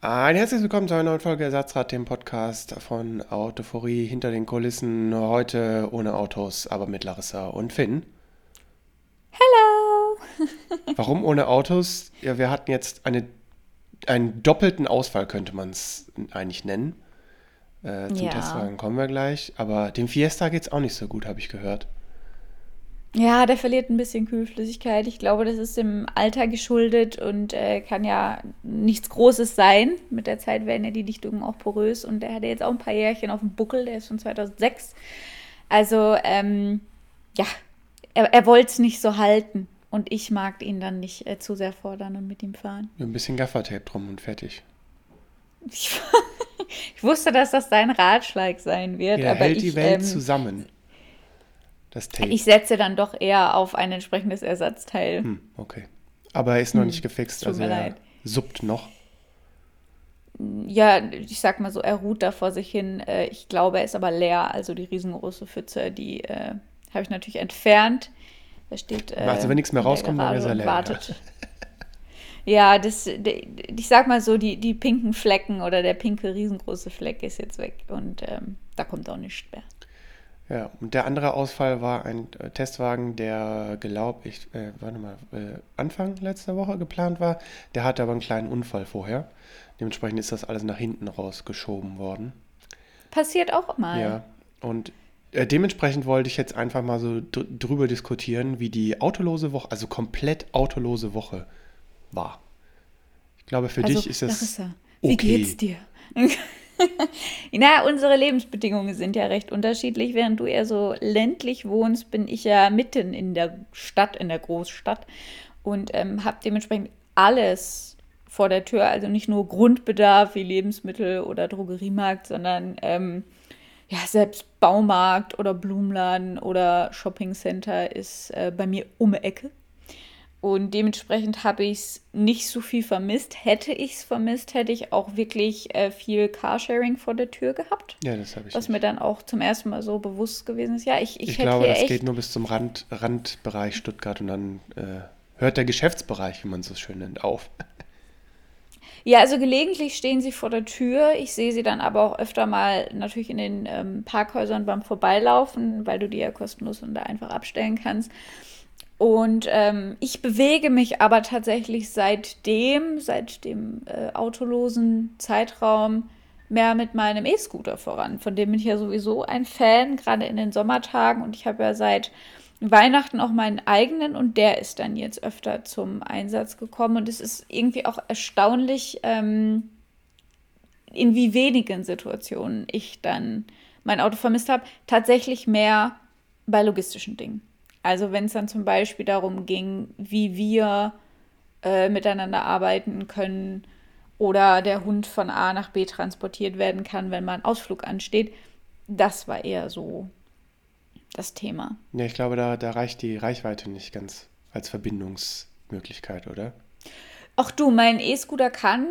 Ein herzliches Willkommen zu einer neuen Folge Ersatzrad, dem Podcast von Autophorie hinter den Kulissen. Heute ohne Autos, aber mit Larissa und Finn. Hello! Warum ohne Autos? Ja, wir hatten jetzt eine, einen doppelten Ausfall, könnte man es eigentlich nennen. Äh, zum Ja. Testwagen kommen wir gleich. Aber dem Fiesta geht es auch nicht so gut, habe ich gehört. Ja, der verliert ein bisschen Kühlflüssigkeit. Ich glaube, das ist dem Alter geschuldet und äh, kann ja nichts Großes sein. Mit der Zeit werden ja die Dichtungen auch porös und der hatte jetzt auch ein paar Jährchen auf dem Buckel, der ist von 2006. Also, ähm, ja, er, er wollte es nicht so halten und ich mag ihn dann nicht äh, zu sehr fordern und mit ihm fahren. Ein bisschen Gaffertape drum und fertig. Ich, ich wusste, dass das dein Ratschlag sein wird, Ja, aber hält ich, die Welt ähm, zusammen. Das Tape. ich setze dann doch eher auf ein entsprechendes Ersatzteil. Hm, okay. Aber er ist noch nicht gefixt, tut also mir er leid. suppt noch. Ja, ich sag mal so, er ruht da vor sich hin. Äh, Ich glaube, er ist aber leer. Also die riesengroße Pfütze, die äh, habe ich natürlich entfernt. Da steht. Äh, Also wenn nichts mehr rauskommt, dann ist er leer, Wartet. Ja, das, ich sag mal so, die, die pinken Flecken oder der pinke riesengroße Fleck ist jetzt weg und ähm, da kommt auch nichts mehr. Ja, und der andere Ausfall war ein äh, Testwagen, der, glaube ich, äh, warte mal, äh, Anfang letzter Woche geplant war. Der hatte aber einen kleinen Unfall vorher. Dementsprechend ist das alles nach hinten rausgeschoben worden. Passiert auch mal. Ja, und äh, dementsprechend wollte ich jetzt einfach mal so dr drüber diskutieren, wie die autolose Woche, also komplett autolose Woche war. Ich glaube, für also, dich ist es Larissa, wie okay. geht's dir? Na, unsere Lebensbedingungen sind ja recht unterschiedlich. Während du eher so ländlich wohnst, bin ich ja mitten in der Stadt, in der Großstadt und ähm, habe dementsprechend alles vor der Tür. Also nicht nur Grundbedarf wie Lebensmittel oder Drogeriemarkt, sondern ähm, ja, selbst Baumarkt oder Blumenladen oder Shoppingcenter ist äh, bei mir um Ecke. Und dementsprechend habe ich es nicht so viel vermisst. Hätte ich es vermisst, hätte ich auch wirklich äh, viel Carsharing vor der Tür gehabt. Ja, das habe ich Was nicht. mir dann auch zum ersten Mal so bewusst gewesen ist. Ja, ich, ich, Ich glaube, das geht nur bis zum Rand, Randbereich Stuttgart und dann äh, hört der Geschäftsbereich, wie man es so schön nennt, auf. Ja, also gelegentlich stehen sie vor der Tür. Ich sehe sie dann aber auch öfter mal natürlich in den ähm, Parkhäusern beim Vorbeilaufen, weil du die ja kostenlos und da einfach abstellen kannst. Und ähm, ich bewege mich aber tatsächlich seitdem, seit dem äh, autolosen Zeitraum, mehr mit meinem E-Scooter voran. Von dem bin ich ja sowieso ein Fan, gerade in den Sommertagen. Und ich habe ja seit Weihnachten auch meinen eigenen und der ist dann jetzt öfter zum Einsatz gekommen. Und es ist irgendwie auch erstaunlich, ähm, in wie wenigen Situationen ich dann mein Auto vermisst habe. Tatsächlich mehr bei logistischen Dingen. Also wenn es dann zum Beispiel darum ging, wie wir äh, miteinander arbeiten können oder der Hund von A nach B transportiert werden kann, wenn mal ein Ausflug ansteht. Das war eher so das Thema. Ja, ich glaube, da, da reicht die Reichweite nicht ganz als Verbindungsmöglichkeit, oder? Ach du, mein E-Scooter kann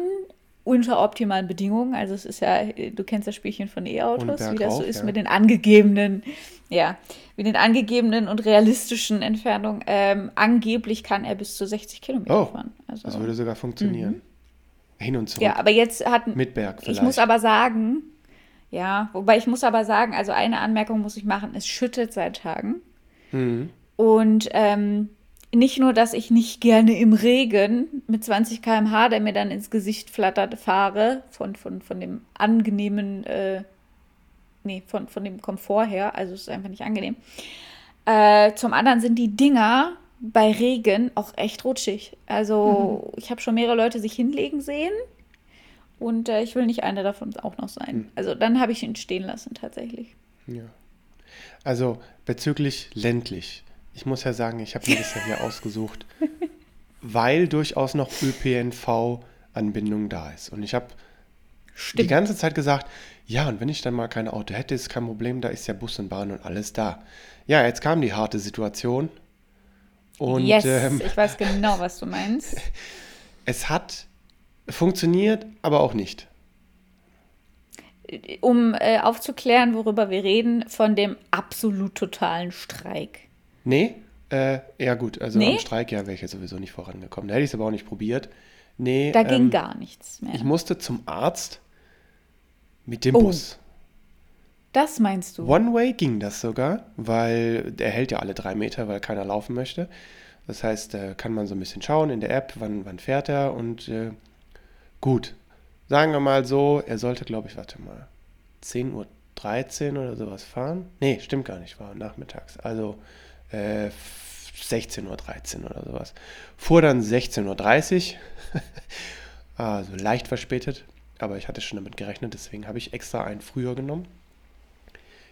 unter optimalen Bedingungen, also es ist ja, du kennst das Spielchen von E-Autos, wie das so ist ja. mit den angegebenen, ja, mit den angegebenen und realistischen Entfernungen. Ähm, angeblich kann er bis zu 60 Kilometer Oh, fahren. Also, Das würde sogar funktionieren. Hin und zurück. ja, aber jetzt hat Mit Berg Ich vielleicht. muss aber sagen, ja, wobei ich muss aber sagen, also eine Anmerkung muss ich machen, es schüttet seit Tagen. Mhm. Und ähm, nicht nur, dass ich nicht gerne im Regen mit 20 km/h, der mir dann ins Gesicht flattert, fahre, von, von, von dem angenehmen, äh, nee, von, von dem Komfort her, also es ist einfach nicht angenehm. Äh, zum anderen sind die Dinger bei Regen auch echt rutschig. Also ich habe schon mehrere Leute sich hinlegen sehen und äh, ich will nicht einer davon auch noch sein. Also dann habe ich ihn stehen lassen tatsächlich. Ja. Also bezüglich ländlich. Ich muss ja sagen, ich habe mir das ja hier ausgesucht, weil durchaus noch ÖPNV-Anbindung da ist. Und ich habe die ganze Zeit gesagt, ja, und wenn ich dann mal kein Auto hätte, ist kein Problem, da ist ja Bus und Bahn und alles da. Ja, jetzt kam die harte Situation. Und yes, ähm, ich weiß genau, was du meinst. es hat funktioniert, aber auch nicht. Um äh, aufzuklären, worüber wir reden, von dem absolut totalen Streik. Nee, äh, ja gut, also Nee? am Streik ja wäre ich ja sowieso nicht vorangekommen. Da hätte ich es aber auch nicht probiert. Nee, Da ging ähm, gar nichts mehr. ich musste zum Arzt mit dem Oh. Bus. das meinst du? One-Way ging das sogar, weil der hält ja alle drei Meter, weil keiner laufen möchte. Das heißt, da kann man so ein bisschen schauen in der App, wann, wann fährt er und äh, gut. Sagen wir mal so, er sollte, glaube ich, warte mal, 10.13 Uhr oder sowas fahren. Nee, stimmt gar nicht, war nachmittags. Also äh, 16.13 Uhr oder sowas. Fuhr dann 16.30 Uhr, also leicht verspätet, aber ich hatte schon damit gerechnet, deswegen habe ich extra einen früher genommen.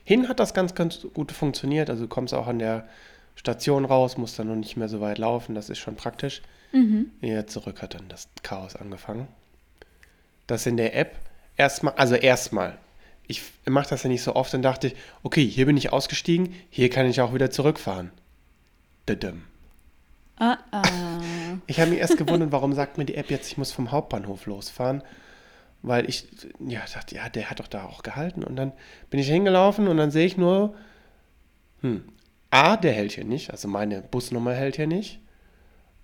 Hin hat das ganz, ganz gut funktioniert. Also du kommst auch an der Station raus, musst dann noch nicht mehr so weit laufen. Das ist schon praktisch. Mhm. Ja, zurück hat dann das Chaos angefangen. Das in der App erstmal, also erstmal, ich mache das ja nicht so oft, dann dachte ich, okay, hier bin ich ausgestiegen, hier kann ich auch wieder zurückfahren. Dadum. Ah, ah. Ich habe mich erst gewundert, warum sagt mir die App jetzt, ich muss vom Hauptbahnhof losfahren. Weil ich ja, dachte, ja, der hat doch da auch gehalten. Und dann bin ich hingelaufen und dann sehe ich nur, hm, A, der hält hier nicht, also meine Busnummer hält hier nicht.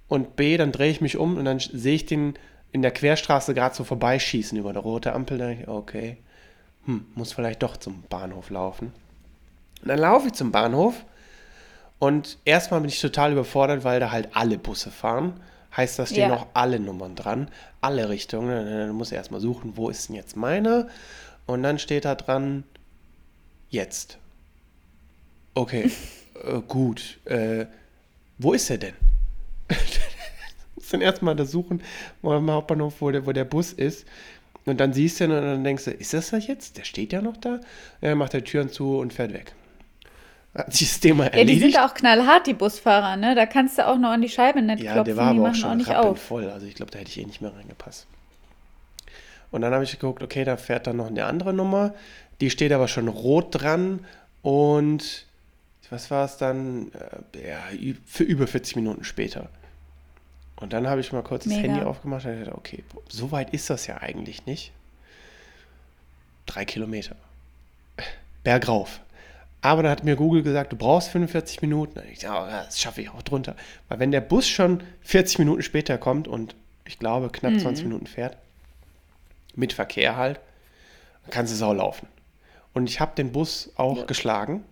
Und B, dann drehe ich mich um und dann sehe ich den in der Querstraße gerade so vorbeischießen über eine rote Ampel. Da denke ich, okay, hm, muss vielleicht doch zum Bahnhof laufen. Und dann laufe ich zum Bahnhof und erstmal bin ich total überfordert, weil da halt alle Busse fahren. Heißt, da stehen Ja. auch alle Nummern dran, alle Richtungen. Dann muss ich erstmal suchen, wo ist denn jetzt meiner? Und dann steht da dran, jetzt. Okay, äh, gut. Äh, wo ist er denn? muss dann erstmal da suchen, wo am Hauptbahnhof, wo der, wo der Bus ist. Und dann siehst du ihn und dann denkst du, ist das das jetzt? Der steht ja noch da. Er macht die Türen zu und fährt weg. Hat sich das Thema Ja, die erledigt. sind auch knallhart, die Busfahrer, ne? Da kannst du auch noch an die Scheibe nicht Ja, klopfen, der war die aber auch machen auch schon nicht auf. rappenvoll. Also ich glaube, da hätte ich eh nicht mehr reingepasst. Und dann habe ich geguckt, okay, da fährt dann noch eine andere Nummer. Die steht aber schon rot dran und was war es dann? Äh, Ja, für über 40 Minuten später. Und dann habe ich mal kurz das Mega. Handy aufgemacht und dachte, okay, so weit ist das ja eigentlich nicht. Drei Kilometer. Bergauf. Aber dann hat mir Google gesagt, du brauchst 45 Minuten. Und ich dachte, das schaffe ich auch drunter. Weil wenn der Bus schon 40 Minuten später kommt und ich glaube knapp 20 Minuten fährt, mit Verkehr halt, dann kannst du sau laufen. Und ich habe den Bus auch Ja. geschlagen.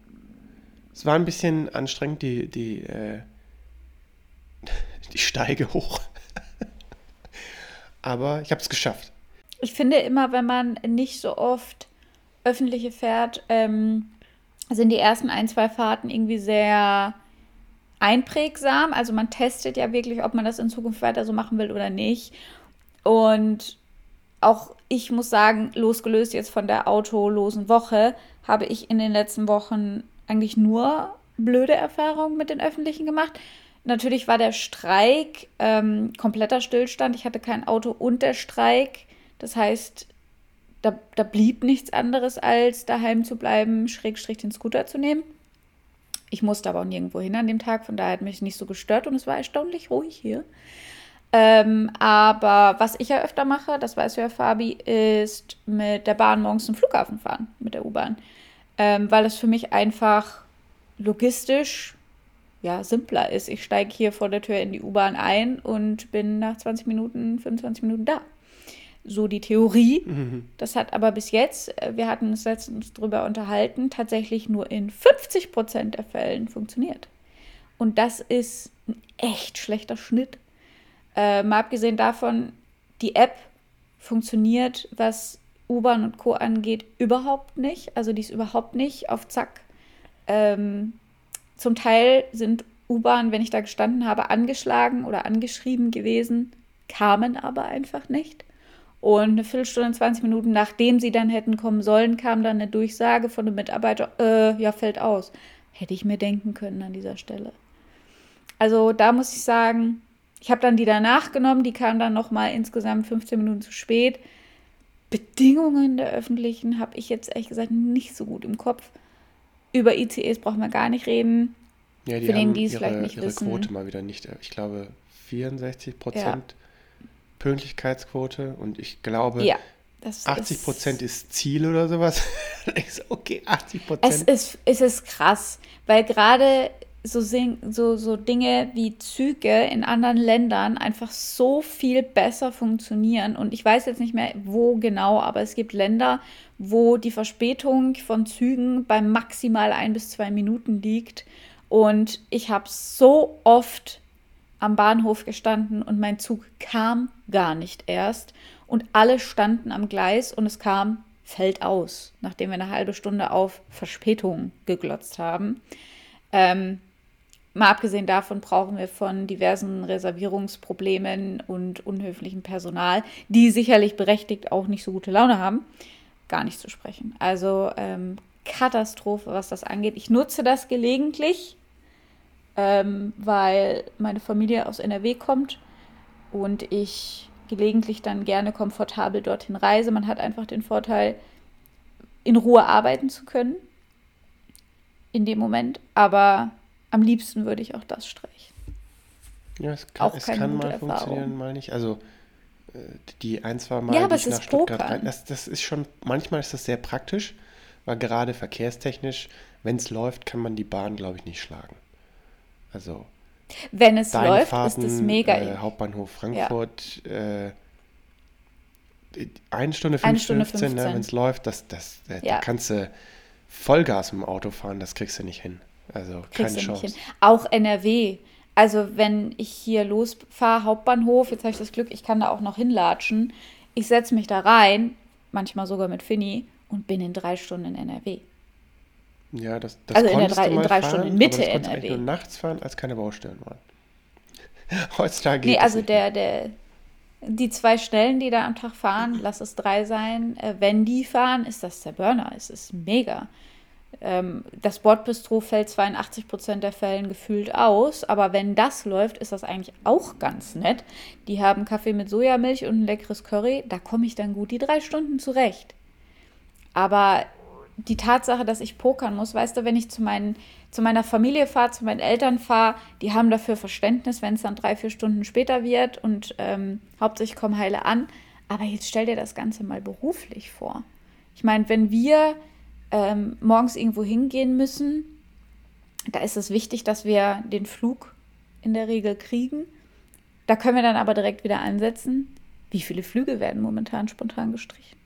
Es war ein bisschen anstrengend, die, die, äh, die Steige hoch. Aber ich habe es geschafft. Ich finde immer, wenn man nicht so oft öffentliche fährt, ähm, sind die ersten ein, zwei Fahrten irgendwie sehr einprägsam. Also man testet ja wirklich, ob man das in Zukunft weiter so machen will oder nicht. Und auch ich muss sagen, losgelöst jetzt von der autolosen Woche, habe ich in den letzten Wochen eigentlich nur blöde Erfahrungen mit den Öffentlichen gemacht. Natürlich war der Streik ähm, kompletter Stillstand. Ich hatte kein Auto und der Streik. Das heißt, da, da blieb nichts anderes, als daheim zu bleiben, Schrägstrich den Scooter zu nehmen. Ich musste aber auch nirgendwo hin an dem Tag, von daher hat mich nicht so gestört und es war erstaunlich ruhig hier. Ähm, aber was ich ja öfter mache, das weiß ja Fabi, ist mit der Bahn morgens zum Flughafen fahren, mit der U-Bahn. Ähm, weil das für mich einfach logistisch ja, simpler ist. Ich steige hier vor der Tür in die U-Bahn ein und bin nach 20 Minuten, 25 Minuten da. So die Theorie. Das hat aber bis jetzt, äh, wir hatten uns letztens drüber unterhalten, tatsächlich nur in 50 Prozent der Fällen funktioniert. Und das ist ein echt schlechter Schnitt. Äh, mal abgesehen davon, die App funktioniert, was U-Bahn und Co. angeht, überhaupt nicht. Also die ist überhaupt nicht auf Zack. Ähm, zum Teil sind U-Bahnen, wenn ich da gestanden habe, angeschlagen oder angeschrieben gewesen, kamen aber einfach nicht. Und eine Viertelstunde, 20 Minuten nachdem sie dann hätten kommen sollen, kam dann eine Durchsage von einem Mitarbeiter, äh, ja, fällt aus. Hätte ich mir denken können an dieser Stelle. Also da muss ich sagen, ich habe dann die danach genommen, die kam dann nochmal insgesamt 15 Minuten zu spät. Bedingungen der öffentlichen habe ich jetzt ehrlich gesagt nicht so gut im Kopf. Über ICEs brauchen wir gar nicht reden. Ja, die Für den, die es ihre, vielleicht nicht ihre wissen. Quote mal wieder nicht. Ich glaube 64 Prozent Pünktlichkeitsquote und ich glaube Ja, das 80 Prozent ist, ist Ziel oder sowas. okay, 80 es Prozent. ist, es ist krass, weil gerade so, so, so Dinge wie Züge in anderen Ländern einfach so viel besser funktionieren. Und ich weiß jetzt nicht mehr, wo genau, aber es gibt Länder, wo die Verspätung von Zügen bei maximal ein bis zwei Minuten liegt. Und ich habe so oft am Bahnhof gestanden und mein Zug kam gar nicht erst. Und alle standen am Gleis und es kam fällt aus, nachdem wir eine halbe Stunde auf Verspätung geglotzt haben. Ähm, mal abgesehen davon brauchen wir von diversen Reservierungsproblemen und unhöflichem Personal, die sicherlich berechtigt auch nicht so gute Laune haben, gar nicht zu sprechen. Also ähm, Katastrophe, was das angeht. Ich nutze das gelegentlich, ähm, weil meine Familie aus NRW kommt und ich gelegentlich dann gerne komfortabel dorthin reise. Man hat einfach den Vorteil, in Ruhe arbeiten zu können in dem Moment. Aber am liebsten würde ich auch das streichen. Ja, es kann, es kann mal Erfahrung. funktionieren, mal nicht. Also äh, die ein, zwei Mal ja, aber es nach Stuttgart rein. Das, das ist schon, manchmal ist das sehr praktisch, weil gerade verkehrstechnisch, wenn es läuft, kann man die Bahn, glaube ich, nicht schlagen. Also wenn es läuft, Fahrten, ist es mega. Äh, Hauptbahnhof Frankfurt, ja. äh, eine Stunde 15, Stunde 15. Ne, wenn es läuft, das, das, äh, ja. da kannst du Vollgas im Auto fahren, das kriegst du nicht hin. Also keine Chance. Auch NRW. Also wenn ich hier losfahre, Hauptbahnhof, jetzt habe ich das Glück, ich kann da auch noch hinlatschen. Ich setze mich da rein, manchmal sogar mit Finny, und bin in drei Stunden in NRW. Ja, das, das also in, drei, in drei fahren, Stunden in Mitte aber das NRW. nur nachts fahren, als keine Baustellen waren. Heutzutage geht Nee, also der, der, die zwei Schnellen, die da am Tag fahren, lass es drei sein, äh, wenn die fahren, ist das der Burner. Es ist mega. Ähm, das Bordbistro fällt zwar in 80 Prozent der Fällen gefühlt aus, aber wenn das läuft, ist das eigentlich auch ganz nett. Die haben Kaffee mit Sojamilch und ein leckeres Curry, da komme ich dann gut die drei Stunden zurecht. Aber die Tatsache, dass ich pokern muss, weißt du, wenn ich zu, meinen, zu meiner Familie fahre, zu meinen Eltern fahre, die haben dafür Verständnis, wenn es dann drei, vier Stunden später wird und ähm, hauptsächlich kommen heile an. Aber jetzt stell dir das Ganze mal beruflich vor. Ich meine, wenn wir ähm, morgens irgendwo hingehen müssen, da ist es wichtig, dass wir den Flug in der Regel kriegen. Da können wir dann aber direkt wieder ansetzen. Wie viele Flüge werden momentan spontan gestrichen?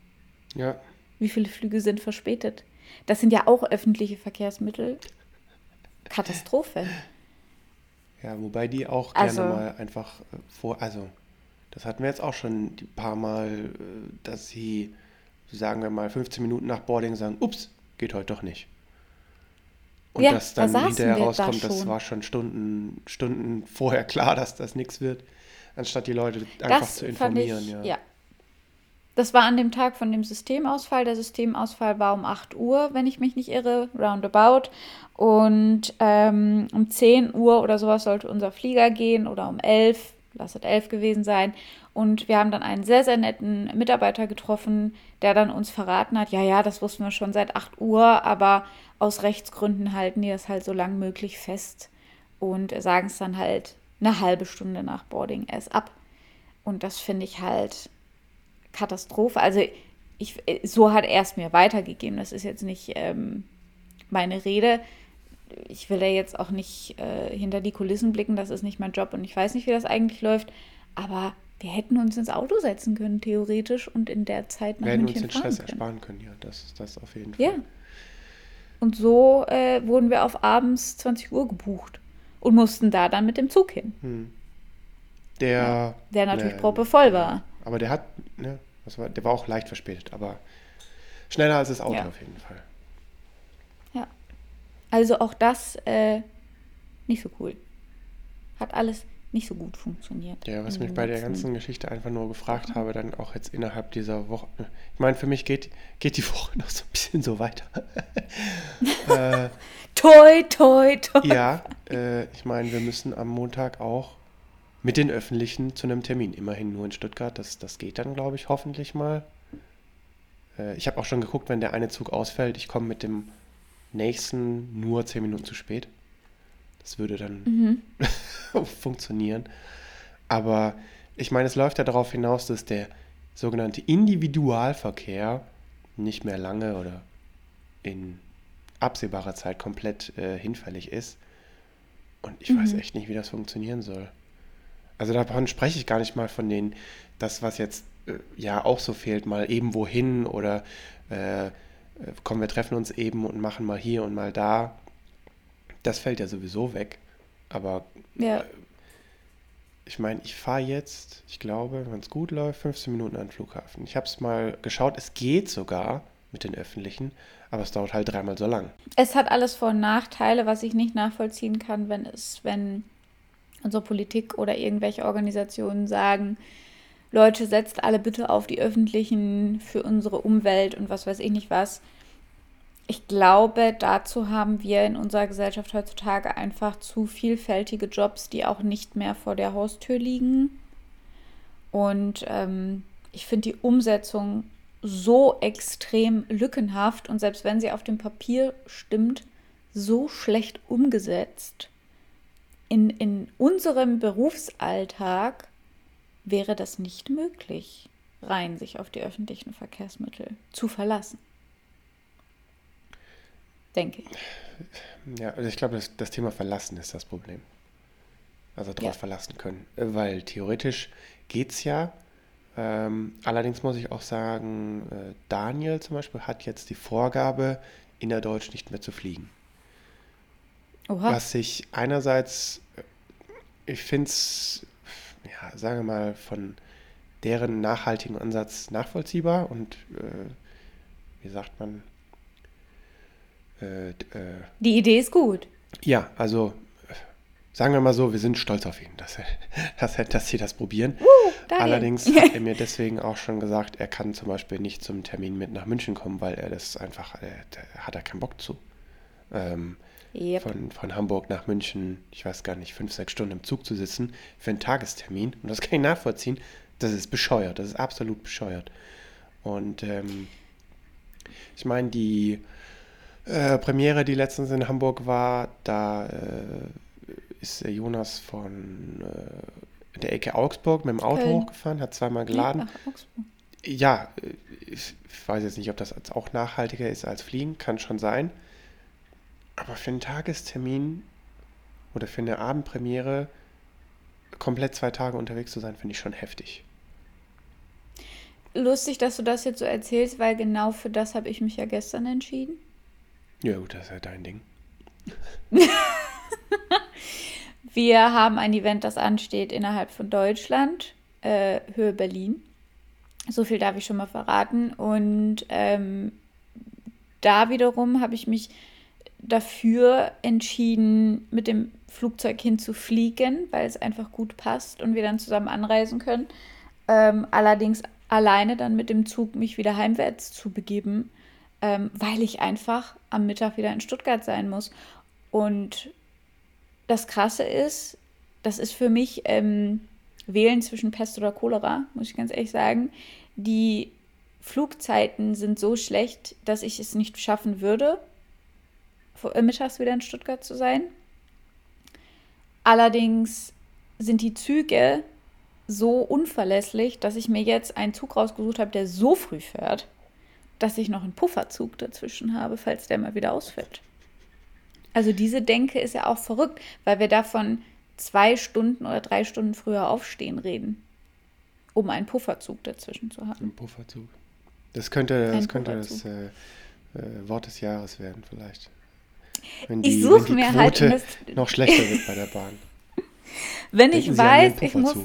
Ja, wie viele Flüge sind verspätet? Das sind ja auch öffentliche Verkehrsmittel. Katastrophe. Ja, wobei die auch gerne also, mal einfach äh, vor, also das hatten wir jetzt auch schon ein paar Mal, äh, dass sie, sagen wir mal, 15 Minuten nach Boarding sagen, ups, geht heute doch nicht. Und ja, dass dann da hinterher rauskommt, da das war schon Stunden, Stunden vorher klar, dass das nichts wird, anstatt die Leute einfach das zu informieren. Ich, ja. ja. Das war an dem Tag von dem Systemausfall. Der Systemausfall war um 8 Uhr, wenn ich mich nicht irre, roundabout. Und ähm, um 10 Uhr oder sowas sollte unser Flieger gehen oder um 11, lass es 11 gewesen sein. Und wir haben dann einen sehr, sehr netten Mitarbeiter getroffen, der dann uns verraten hat, ja, ja, das wussten wir schon seit 8 Uhr, aber aus Rechtsgründen halten die das halt so lang möglich fest und sagen es dann halt eine halbe Stunde nach Boarding erst ab. Und das finde ich halt Katastrophe. Also ich, so hat er es mir weitergegeben. Das ist jetzt nicht ähm, meine Rede. Ich will da jetzt auch nicht äh, hinter die Kulissen blicken, das ist nicht mein Job und ich weiß nicht, wie das eigentlich läuft. Aber wir hätten uns ins Auto setzen können, theoretisch, und in der Zeit nach wir München hätten uns den Stress können. ersparen können, ja, das ist das auf jeden Fall. Ja. Und so äh, wurden wir auf abends 20 Uhr gebucht und mussten da dann mit dem Zug hin. Hm. Der, ja, der natürlich ne, proppevoll war. Aber der hat, ne, war, der war auch leicht verspätet, aber schneller als das Auto ja. auf jeden Fall. Also auch das äh, nicht so cool. Hat alles nicht so gut funktioniert. Ja, was mich bei der ganzen Geschichte einfach nur gefragt habe, dann auch jetzt innerhalb dieser Woche. Ich meine, für mich geht, geht die Woche noch so ein bisschen so weiter. äh, toi, toi, toi. Ja, äh, ich meine, wir müssen am Montag auch mit den Öffentlichen zu einem Termin. Immerhin nur in Stuttgart. Das, das geht dann, glaube ich, hoffentlich mal. Äh, ich habe auch schon geguckt, wenn der eine Zug ausfällt, ich komme mit dem nächsten nur zehn Minuten zu spät. Das würde dann mhm. funktionieren. Aber ich meine, es läuft ja darauf hinaus, dass der sogenannte Individualverkehr nicht mehr lange oder in absehbarer Zeit komplett äh, hinfällig ist. Und ich mhm. weiß echt nicht, wie das funktionieren soll. Also davon spreche ich gar nicht mal von den, das, was jetzt äh, ja auch so fehlt, mal eben wohin oder äh, komm, wir treffen uns eben und machen mal hier und mal da. Das fällt ja sowieso weg. Aber ja. äh, ich meine, ich fahre jetzt, ich glaube, wenn es gut läuft, 15 Minuten an den Flughafen. Ich habe es mal geschaut, es geht sogar mit den öffentlichen, aber es dauert halt dreimal so lang. Es hat alles Vor- und Nachteile, was ich nicht nachvollziehen kann, wenn es, wenn unsere Politik oder irgendwelche Organisationen sagen, Leute, setzt alle bitte auf die öffentlichen für unsere Umwelt und was weiß ich nicht was. Ich glaube, dazu haben wir in unserer Gesellschaft heutzutage einfach zu vielfältige Jobs, die auch nicht mehr vor der Haustür liegen. Und ähm, ich finde die Umsetzung so extrem lückenhaft und selbst wenn sie auf dem Papier stimmt, so schlecht umgesetzt. In, in unserem Berufsalltag wäre das nicht möglich, rein sich auf die öffentlichen Verkehrsmittel zu verlassen denke ich. Ja, also ich glaube, das, das Thema Verlassen ist das Problem. Also darauf ja. verlassen können. Äh, weil theoretisch geht es ja. Ähm, allerdings muss ich auch sagen, äh, Daniel zum Beispiel hat jetzt die Vorgabe, innerdeutsch nicht mehr zu fliegen. Oha. Was ich einerseits, äh, ich finde es, ja, sagen wir mal, von deren nachhaltigen Ansatz nachvollziehbar und äh, wie sagt man, äh, äh, die Idee ist gut. Ja, also sagen wir mal so, wir sind stolz auf ihn, dass, er, dass, er, dass sie das probieren. Uh, Allerdings hat er mir deswegen auch schon gesagt, er kann zum Beispiel nicht zum Termin mit nach München kommen, weil er das einfach, äh, hat er keinen Bock zu. Ähm, yep. von, von Hamburg nach München, ich weiß gar nicht, fünf, sechs Stunden im Zug zu sitzen für einen Tagestermin. Und das kann ich nachvollziehen. Das ist bescheuert, das ist absolut bescheuert. Und ähm, ich meine, die äh, Premiere, die letztens in Hamburg war, da äh, ist Jonas von äh, der Ecke Augsburg mit dem Auto Köln. hochgefahren, hat zweimal geladen. Ach, Augsburg. Ja, ich weiß jetzt nicht, ob das auch nachhaltiger ist als Fliegen, kann schon sein. Aber für einen Tagestermin oder für eine Abendpremiere komplett zwei Tage unterwegs zu sein, finde ich schon heftig. Lustig, dass du das jetzt so erzählst, weil genau für das habe ich mich ja gestern entschieden. Ja, gut, das ist ja dein Ding. Wir haben ein Event, das ansteht innerhalb von Deutschland, äh, Höhe Berlin. So viel darf ich schon mal verraten. Und ähm, da wiederum habe ich mich dafür entschieden, mit dem Flugzeug hinzufliegen, weil es einfach gut passt und wir dann zusammen anreisen können. Ähm, allerdings alleine dann mit dem Zug mich wieder heimwärts zu begeben, ähm, weil ich einfach am Mittag wieder in Stuttgart sein muss. Und das Krasse ist, das ist für mich ähm, Wählen zwischen Pest oder Cholera, muss ich ganz ehrlich sagen. Die Flugzeiten sind so schlecht, dass ich es nicht schaffen würde, mittags wieder in Stuttgart zu sein. Allerdings sind die Züge so unverlässlich, dass ich mir jetzt einen Zug rausgesucht habe, der so früh fährt, dass ich noch einen Pufferzug dazwischen habe, falls der mal wieder ausfällt. Also diese Denke ist ja auch verrückt, weil wir davon zwei Stunden oder drei Stunden früher aufstehen reden, um einen Pufferzug dazwischen zu haben. Ein Pufferzug. Das könnte, das, könnte das äh, äh, Wort des Jahres werden, vielleicht. Wenn die, ich suche mir halt Quote halt noch schlechter wird bei der Bahn. wenn Denken ich weiß, ich muss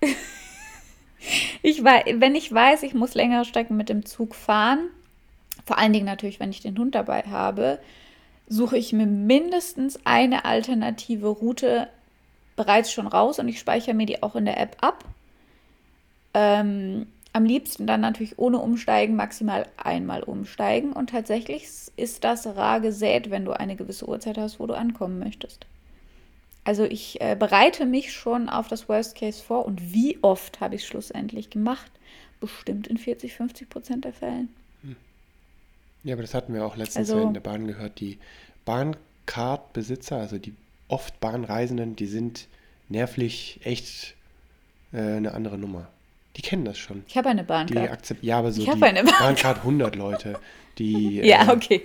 ich weiß, wenn ich weiß, ich muss längere Strecken mit dem Zug fahren, vor allen Dingen natürlich, wenn ich den Hund dabei habe, suche ich mir mindestens eine alternative Route bereits schon raus und ich speichere mir die auch in der App ab. Ähm, am liebsten dann natürlich ohne Umsteigen, maximal einmal umsteigen. Und tatsächlich ist das rar gesät, wenn du eine gewisse Uhrzeit hast, wo du ankommen möchtest. Also ich äh, bereite mich schon auf das Worst Case vor und wie oft habe ich es schlussendlich gemacht? Bestimmt in 40, 50 Prozent der Fällen. Hm. Ja, aber das hatten wir auch letztens also, in der Bahn gehört. Die Bahncard-Besitzer, also die oft Bahnreisenden, die sind nervlich echt äh, eine andere Nummer. Die kennen das schon. Ich habe eine Bahncard. ja, aber so Ich die habe eine Bahncard. gerade 100 Leute, die, Ja, äh, okay.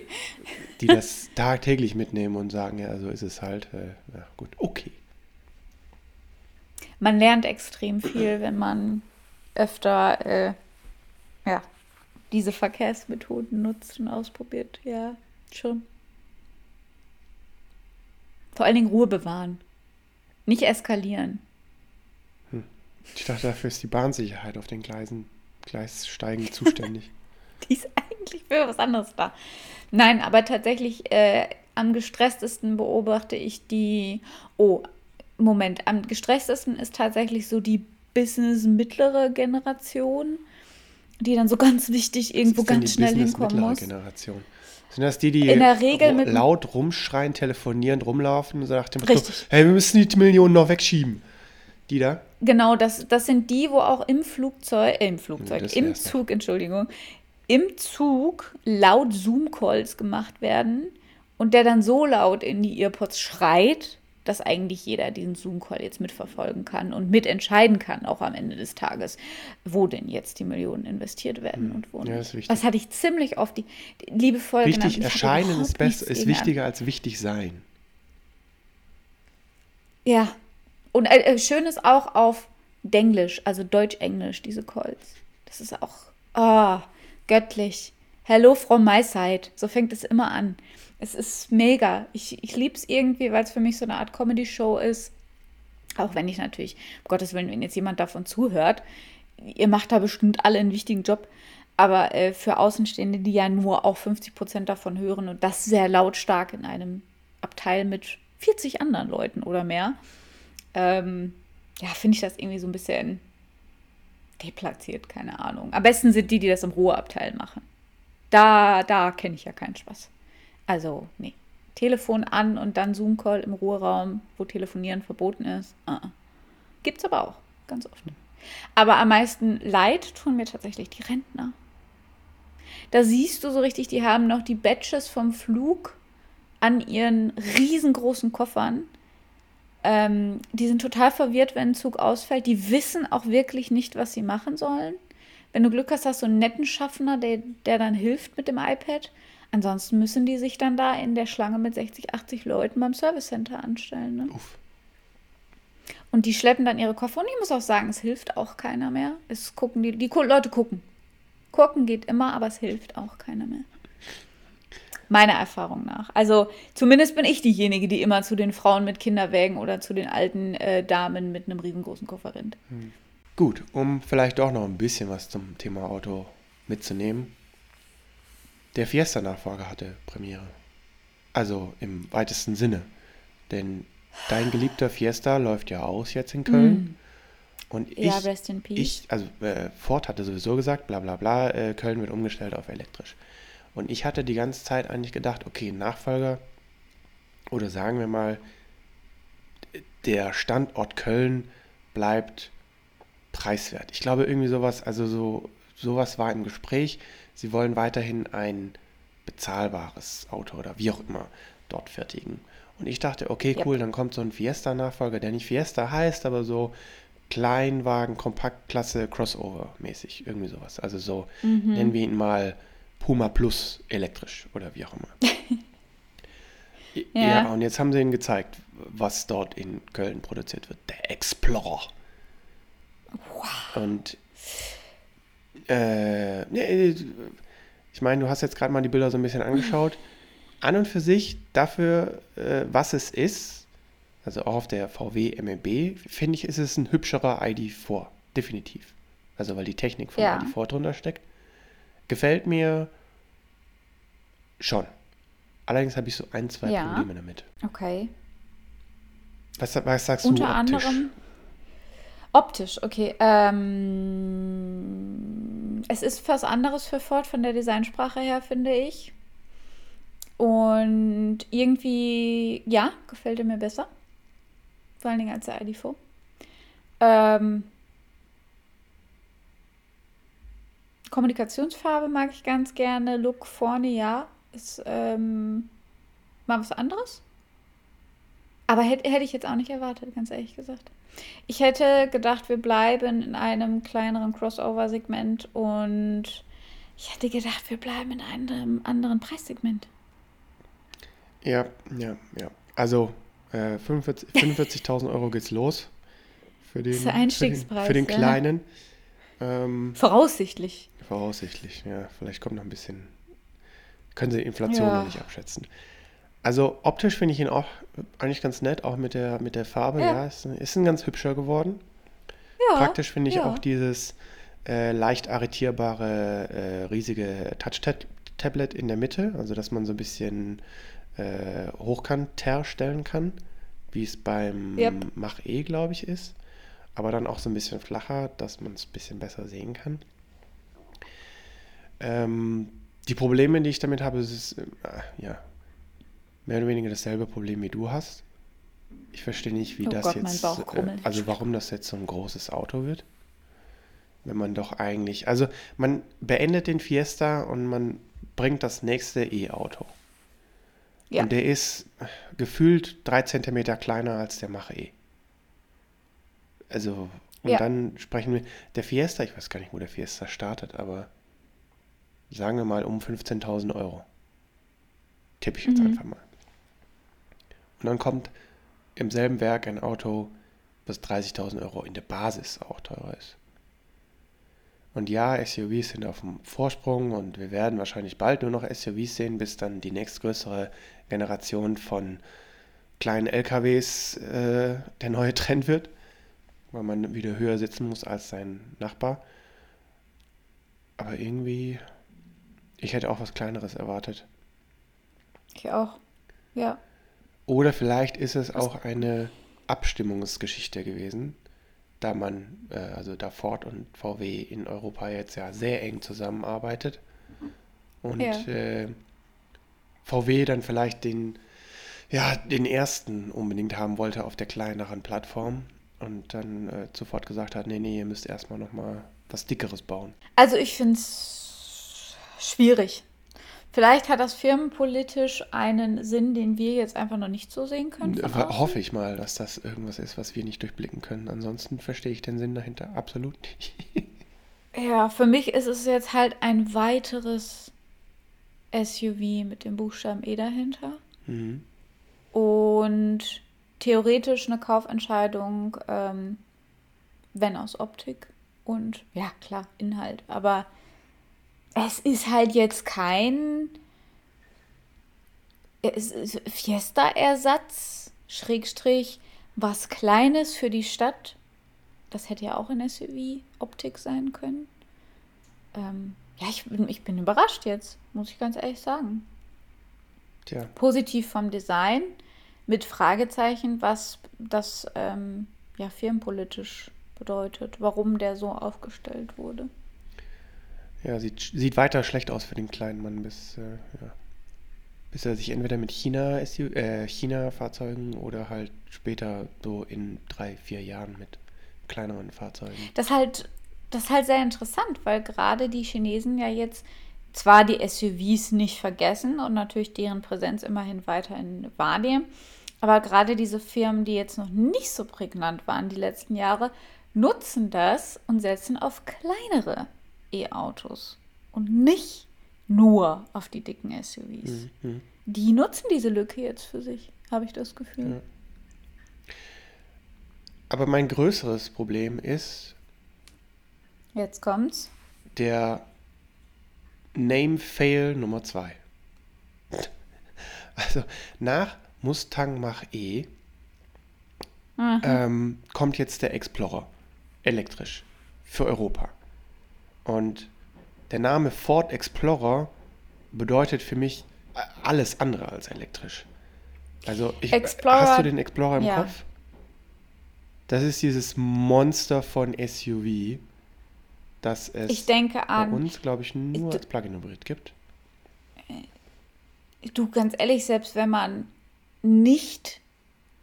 die das tagtäglich mitnehmen und sagen, ja, so ist es halt. Äh, ja, gut, okay. Man lernt extrem viel, wenn man öfter äh, ja, diese Verkehrsmethoden nutzt und ausprobiert. Ja, schon. Vor allen Dingen Ruhe bewahren. Nicht eskalieren. Ich dachte, dafür ist die Bahnsicherheit auf den Gleisen, Gleissteigen zuständig. Die ist eigentlich für was anderes da. Nein, aber tatsächlich äh, am gestresstesten beobachte ich die. Oh, Moment. Am gestresstesten ist tatsächlich so die Business-mittlere Generation, die dann so ganz wichtig irgendwo ganz die schnell Business hinkommen mittlere muss. Generation? Sind das die, die In der Regel laut rumschreien, telefonieren, rumlaufen und nach dem Motto, Richtig. hey, wir müssen die Millionen noch wegschieben? Die da? Genau, das, das sind die, wo auch im Flugzeug, äh, im Flugzeug, Das im doch. Zug, Entschuldigung, im Zug laut Zoom-Calls gemacht werden und der dann so laut in die Earpods schreit, dass eigentlich jeder diesen Zoom-Call jetzt mitverfolgen kann und mitentscheiden kann, auch am Ende des Tages, wo denn jetzt die Millionen investiert werden und wo Hm. Ja, das ist wichtig. Das hatte ich ziemlich oft, die, die liebevoll Wichtig genannt. Erscheinen ist, besser, ist an- wichtiger als wichtig sein. Ja. Und äh, äh, schön ist auch auf Denglisch, also Deutsch-Englisch, diese Calls. Das ist auch ah, göttlich. Hello from my side. So fängt es immer an. Es ist mega. Ich, ich liebe es irgendwie, weil es für mich so eine Art Comedy-Show ist. Auch wenn ich natürlich, um Gottes Willen, wenn jetzt jemand davon zuhört, ihr macht da bestimmt alle einen wichtigen Job. Aber äh, für Außenstehende, die ja nur auch 50 Prozent davon hören und das sehr lautstark in einem Abteil mit 40 anderen Leuten oder mehr, ähm, ja, finde ich das irgendwie so ein bisschen deplatziert, keine Ahnung. Am besten sind die, die das im Ruheabteil machen. Da, da kenne ich ja keinen Spaß. Also, nee. Telefon an und dann Zoom-Call im Ruheraum, wo Telefonieren verboten ist. Uh -uh. Gibt's aber auch, ganz oft. Aber am meisten leid tun mir tatsächlich die Rentner. Da siehst du so richtig, die haben noch die Badges vom Flug an ihren riesengroßen Koffern. Ähm, die sind total verwirrt, wenn ein Zug ausfällt. Die wissen auch wirklich nicht, was sie machen sollen. Wenn du Glück hast, hast du einen netten Schaffner, der, der dann hilft mit dem iPad. Ansonsten müssen die sich dann da in der Schlange mit 60, 80 Leuten beim Service Center anstellen. Ne? Uff. Und die schleppen dann ihre Koffer. Und ich muss auch sagen, es hilft auch keiner mehr. Es gucken die, die Leute gucken. Gucken geht immer, aber es hilft auch keiner mehr. Meiner Erfahrung nach. Also zumindest bin ich diejenige, die immer zu den Frauen mit Kinderwägen oder zu den alten äh, Damen mit einem riesengroßen Koffer rennt. Gut, um vielleicht auch noch ein bisschen was zum Thema Auto mitzunehmen. Der Fiesta-Nachfolger hatte Premiere. Also im weitesten Sinne. Denn dein geliebter Fiesta läuft ja aus jetzt in Köln. Und ich, Mm. Ja, rest in peace. ich, also äh, Ford hatte sowieso gesagt, bla bla bla, äh, Köln wird umgestellt auf elektrisch. Und ich hatte die ganze Zeit eigentlich gedacht, okay, Nachfolger oder sagen wir mal, der Standort Köln bleibt preiswert. Ich glaube irgendwie sowas, also so sowas war im Gespräch. Sie wollen weiterhin ein bezahlbares Auto oder wie auch immer dort fertigen. Und ich dachte, okay, cool, dann kommt so ein Fiesta-Nachfolger, der nicht Fiesta heißt, aber so Kleinwagen, Kompaktklasse, Crossover-mäßig, irgendwie sowas. Also so, nennen wir ihn mal Puma Plus elektrisch oder wie auch immer. ja. Ja. und jetzt haben sie ihnen gezeigt, was dort in Köln produziert wird. Der Explorer. Und äh, nee, ich meine, du hast jetzt gerade mal die Bilder so ein bisschen angeschaut. An und für sich dafür, äh, was es ist, also auch auf der VW MEB, finde ich, ist es ein hübscherer ID4. Definitiv. Also weil die Technik von Ja. ID4 drunter steckt. Gefällt mir schon. Allerdings habe ich so ein, zwei Ja. Probleme damit. Okay. Was, was sagst Unter du optisch? anderem optisch, okay. Ähm, es ist was anderes für Ford von der Designsprache her, finde ich. Und irgendwie, ja, gefällt er mir besser. Vor allen Dingen als der ID4. Ähm, Kommunikationsfarbe mag ich ganz gerne. Look vorne, ja. Ist ähm, mal was anderes. Aber hätte, hätte ich jetzt auch nicht erwartet, ganz ehrlich gesagt. Ich hätte gedacht, wir bleiben in einem kleineren Crossover-Segment und ich hätte gedacht, wir bleiben in einem anderen Preissegment. Ja, ja, ja. Also äh, 45 45.000 Euro geht's los für den, Das ist der Einstiegspreis. für den, für den ja. kleinen. Ähm, Voraussichtlich. voraussichtlich, ja. Vielleicht kommt noch ein bisschen. Können Sie Inflation Ja. noch nicht abschätzen. Also optisch finde ich ihn auch eigentlich ganz nett, auch mit der, mit der Farbe. Ja, Ja. ist, ist ein ganz hübscher geworden. Ja. Praktisch finde ich ja. auch dieses äh, leicht arretierbare, äh, riesige Touch-Tablet in der Mitte, also dass man so ein bisschen äh, hochkanter stellen kann, wie es beim Yep. Mach E, glaube ich, ist. Aber dann auch so ein bisschen flacher, dass man es ein bisschen besser sehen kann. Ähm, die Probleme, die ich damit habe, es ist äh, ja mehr oder weniger dasselbe Problem, wie du hast. Ich verstehe nicht, wie Oh das Gott, jetzt, äh, also warum das jetzt so ein großes Auto wird. Wenn man doch eigentlich, also man beendet den Fiesta und man bringt das nächste E-Auto. Ja. Und der ist gefühlt drei Zentimeter kleiner als der Mach E. Also, und Ja. dann sprechen wir, der Fiesta, ich weiß gar nicht, wo der Fiesta startet, aber sagen wir mal um 15.000 Euro. Tippe ich jetzt Mhm. einfach mal. Und dann kommt im selben Werk ein Auto, was 30.000 Euro in der Basis auch teurer ist. Und ja, SUVs sind auf dem Vorsprung und wir werden wahrscheinlich bald nur noch SUVs sehen, bis dann die nächstgrößere Generation von kleinen LKWs äh, der neue Trend wird, weil man wieder höher sitzen muss als sein Nachbar. Aber irgendwie, ich hätte auch was Kleineres erwartet. Ich auch. Ja. Oder vielleicht ist es auch eine Abstimmungsgeschichte gewesen, da man, äh, also da Ford und VW in Europa jetzt ja sehr eng zusammenarbeitet und Ja. äh, VW dann vielleicht den, ja, den ersten unbedingt haben wollte auf der kleineren Plattform und dann äh, sofort gesagt hat, nee, nee, ihr müsst erstmal nochmal was Dickeres bauen. Also ich finde es schwierig. Vielleicht hat das firmenpolitisch einen Sinn, den wir jetzt einfach noch nicht so sehen können. Hoffe ich mal, dass das irgendwas ist, was wir nicht durchblicken können. Ansonsten verstehe ich den Sinn dahinter absolut nicht. Ja, für mich ist es jetzt halt ein weiteres SUV mit dem Buchstaben E dahinter. Mhm. Und theoretisch eine Kaufentscheidung, ähm, wenn aus Optik und ja, klar, Inhalt. Aber es ist halt jetzt kein Fiesta-Ersatz, Schrägstrich, was Kleines für die Stadt. Das hätte ja auch in SUV-Optik sein können. Ähm, ja, ich bin, ich bin überrascht jetzt, muss ich ganz ehrlich sagen Tja, positiv vom Design mit Fragezeichen, was das ähm, ja firmenpolitisch bedeutet, warum der so aufgestellt wurde. Ja, sieht, sieht weiter schlecht aus für den kleinen Mann, bis, äh, ja, bis er sich entweder mit China, äh, China-Fahrzeugen oder halt später so in drei, vier Jahren mit kleineren Fahrzeugen. Das halt, das ist halt sehr interessant, weil gerade die Chinesen ja jetzt zwar die SUVs nicht vergessen und natürlich deren Präsenz immerhin weiterhin wahrnehmen, aber gerade diese Firmen, die jetzt noch nicht so prägnant waren die letzten Jahre, nutzen das und setzen auf kleinere E-Autos und nicht nur auf die dicken SUVs. Mhm. Die nutzen diese Lücke jetzt für sich, habe ich das Gefühl. Ja. Aber mein größeres Problem ist Jetzt kommt's. der Name-Fail Nummer 2. Also nach Mustang Mach-E Mhm. ähm, kommt jetzt der Explorer elektrisch für Europa. Und der Name Ford Explorer bedeutet für mich äh, alles andere als elektrisch. Also ich, Explorer- hast du den Explorer im ja. Kopf? Das ist dieses Monster von SUV, das es Ich denke bei uns, glaube ich, nur Du- als Plug-in-Hybrid gibt. du ganz ehrlich, selbst wenn man nicht,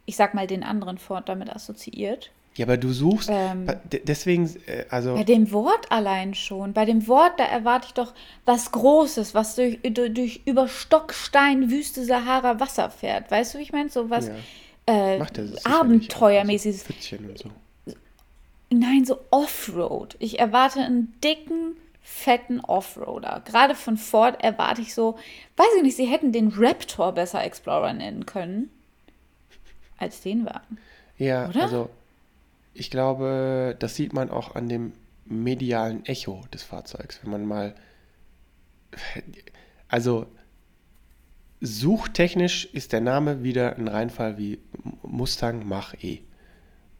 ich sag mal, den anderen Ford damit assoziiert, Ja, aber du suchst, Ähm. de- deswegen, äh, also bei dem Wort allein schon, bei dem Wort, da erwarte ich doch was Großes, was durch, durch, über Stock, Stein, Wüste, Sahara Wasser fährt. Weißt du, wie ich meine? So was, Ja. äh, er abenteuermäßiges. also so. Nein, so Offroad. Ich erwarte einen dicken, fetten Offroader. Gerade von Ford erwarte ich so, weiß ich nicht, sie hätten den Raptor besser Explorer nennen können als den Wagen. Ja, Oder? also ich glaube, das sieht man auch an dem medialen Echo des Fahrzeugs. Wenn man mal, also suchtechnisch ist der Name wieder ein Reinfall wie Mustang Mach-E.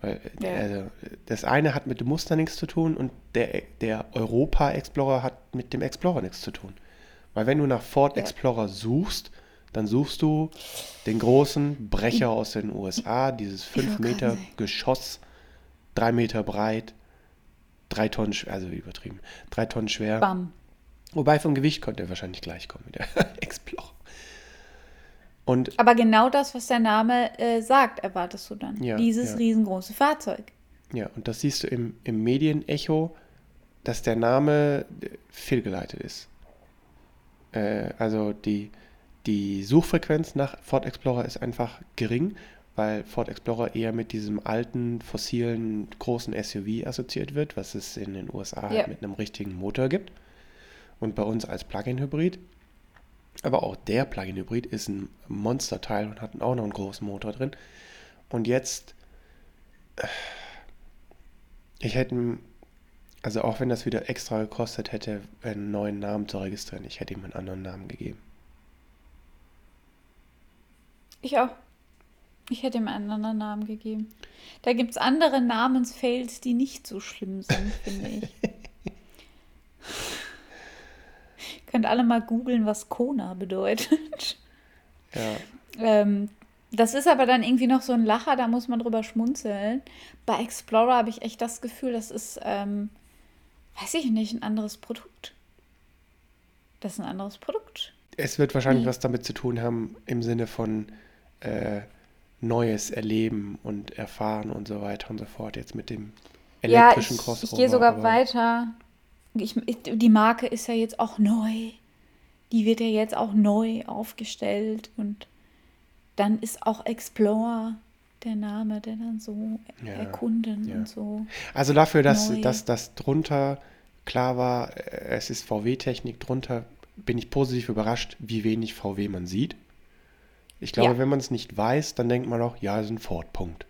Weil Ja. also, das eine hat mit dem Mustang nichts zu tun und der, der Europa Explorer hat mit dem Explorer nichts zu tun. Weil wenn du nach Ford Ja. Explorer suchst, dann suchst du den großen Brecher aus den USA, dieses 5 wollte gerade Meter. Geschoss, 3 Meter breit, 3 Tonnen, schwer, also übertrieben, 3 Tonnen schwer. Bam. Wobei vom Gewicht konnte er wahrscheinlich gleich kommen mit der Explorer. Und Aber genau das, was der Name äh, sagt, erwartest du dann. Ja, Dieses ja. riesengroße Fahrzeug. ja, und das siehst du im, im Medienecho, dass der Name äh, fehlgeleitet ist. Äh, also die, die Suchfrequenz nach Ford Explorer ist einfach gering, weil Ford Explorer eher mit diesem alten, fossilen, großen SUV assoziiert wird, was es in den USA halt Ja. mit einem richtigen Motor gibt. Und bei uns als Plug-in-Hybrid. Aber auch der Plug-in-Hybrid ist ein Monsterteil und hat auch noch einen großen Motor drin. Und jetzt, äh, ich hätte, also auch wenn das wieder extra gekostet hätte, einen neuen Namen zu registrieren, ich hätte ihm einen anderen Namen gegeben. Ich auch. Ich hätte ihm einen anderen Namen gegeben. Da gibt es andere Namensfails, die nicht so schlimm sind, finde ich. Könnt alle mal googeln, was Kona bedeutet. Ja, Ähm, das ist aber dann irgendwie noch so ein Lacher, da muss man drüber schmunzeln. Bei Explorer habe ich echt das Gefühl, das ist, ähm, weiß ich nicht, ein anderes Produkt. Das ist ein anderes Produkt. es wird wahrscheinlich Hm. was damit zu tun haben im Sinne von äh, Neues erleben und erfahren und so weiter und so fort. Jetzt mit dem Ja, elektrischen ich, ich Crossover. gehe sogar weiter. Ich, ich, die Marke ist ja jetzt auch neu. Die wird ja jetzt auch neu aufgestellt und dann ist auch Explorer der Name, der dann so Ja, erkunden ja. und so. Also dafür, dass, Neu. dass das drunter klar war, äh, es ist VW-Technik drunter, bin ich positiv überrascht, wie wenig VW man sieht. Ich glaube, Ja. wenn man es nicht weiß, dann denkt man auch, ja, ist ein Ford, Punkt.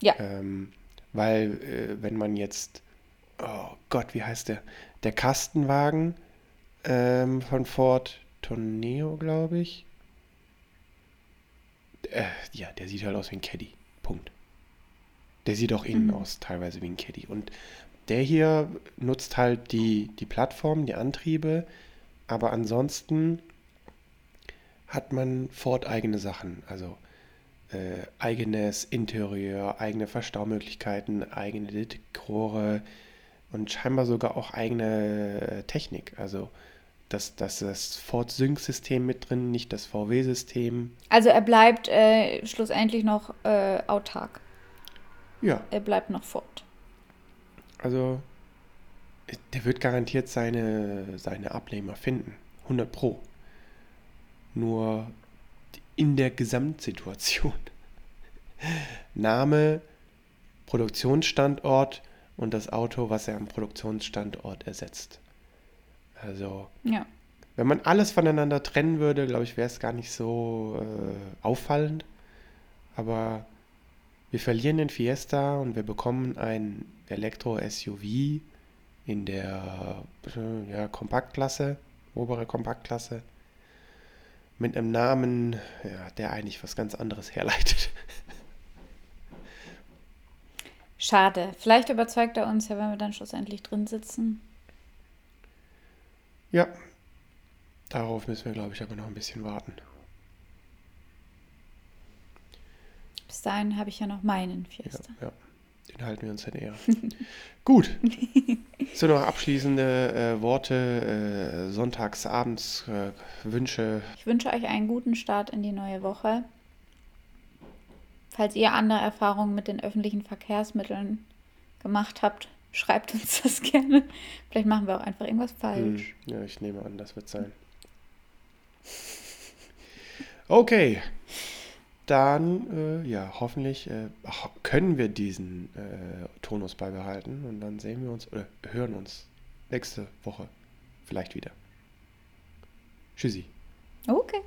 Ja. Ähm, weil, äh, wenn man jetzt, oh Gott, wie heißt der? Der Kastenwagen ähm, von Ford Torneo, glaube ich. Äh, ja, der sieht halt aus wie ein Caddy. Punkt. Der sieht auch innen Mhm. aus, teilweise wie ein Caddy. Und der hier nutzt halt die, die Plattform, die Antriebe, aber ansonsten hat man Ford eigene Sachen. Also äh, eigenes Interieur, eigene Verstaumöglichkeiten, eigene Dekore und scheinbar sogar auch eigene äh, Technik. Also das, das, das Ford Sync-System mit drin, nicht das VW-System. Also er bleibt äh, schlussendlich noch äh, autark. Ja, Er bleibt noch fort. also der wird garantiert seine, seine Abnehmer finden. 100 Pro. Nur in der Gesamtsituation. Name, Produktionsstandort und das Auto, was er am Produktionsstandort ersetzt. Also, Ja. wenn man alles voneinander trennen würde, glaube ich, wäre es gar nicht so äh, auffallend. Aber wir verlieren den Fiesta und wir bekommen ein Elektro-SUV in der äh, ja, Kompaktklasse, obere Kompaktklasse, mit einem Namen, ja, der eigentlich was ganz anderes herleitet. Schade. Vielleicht überzeugt er uns ja, wenn wir dann schlussendlich drin sitzen. Ja, darauf müssen wir, glaube ich, aber noch ein bisschen warten. Bis dahin habe ich ja noch meinen Ja, Fiesta. ja. Den halten wir uns in Ehre. Gut. So noch abschließende äh, Worte, äh, sonntagsabends, äh, Wünsche. Ich wünsche euch einen guten Start in die neue Woche. Falls ihr andere Erfahrungen mit den öffentlichen Verkehrsmitteln gemacht habt, schreibt uns das gerne. Vielleicht machen wir auch einfach irgendwas Hm, falsch. ja, ich nehme an, das wird sein. Okay. Dann, äh, ja, hoffentlich äh, können wir diesen äh, Tonus beibehalten und dann sehen wir uns oder hören uns nächste Woche vielleicht wieder. Tschüssi. Okay.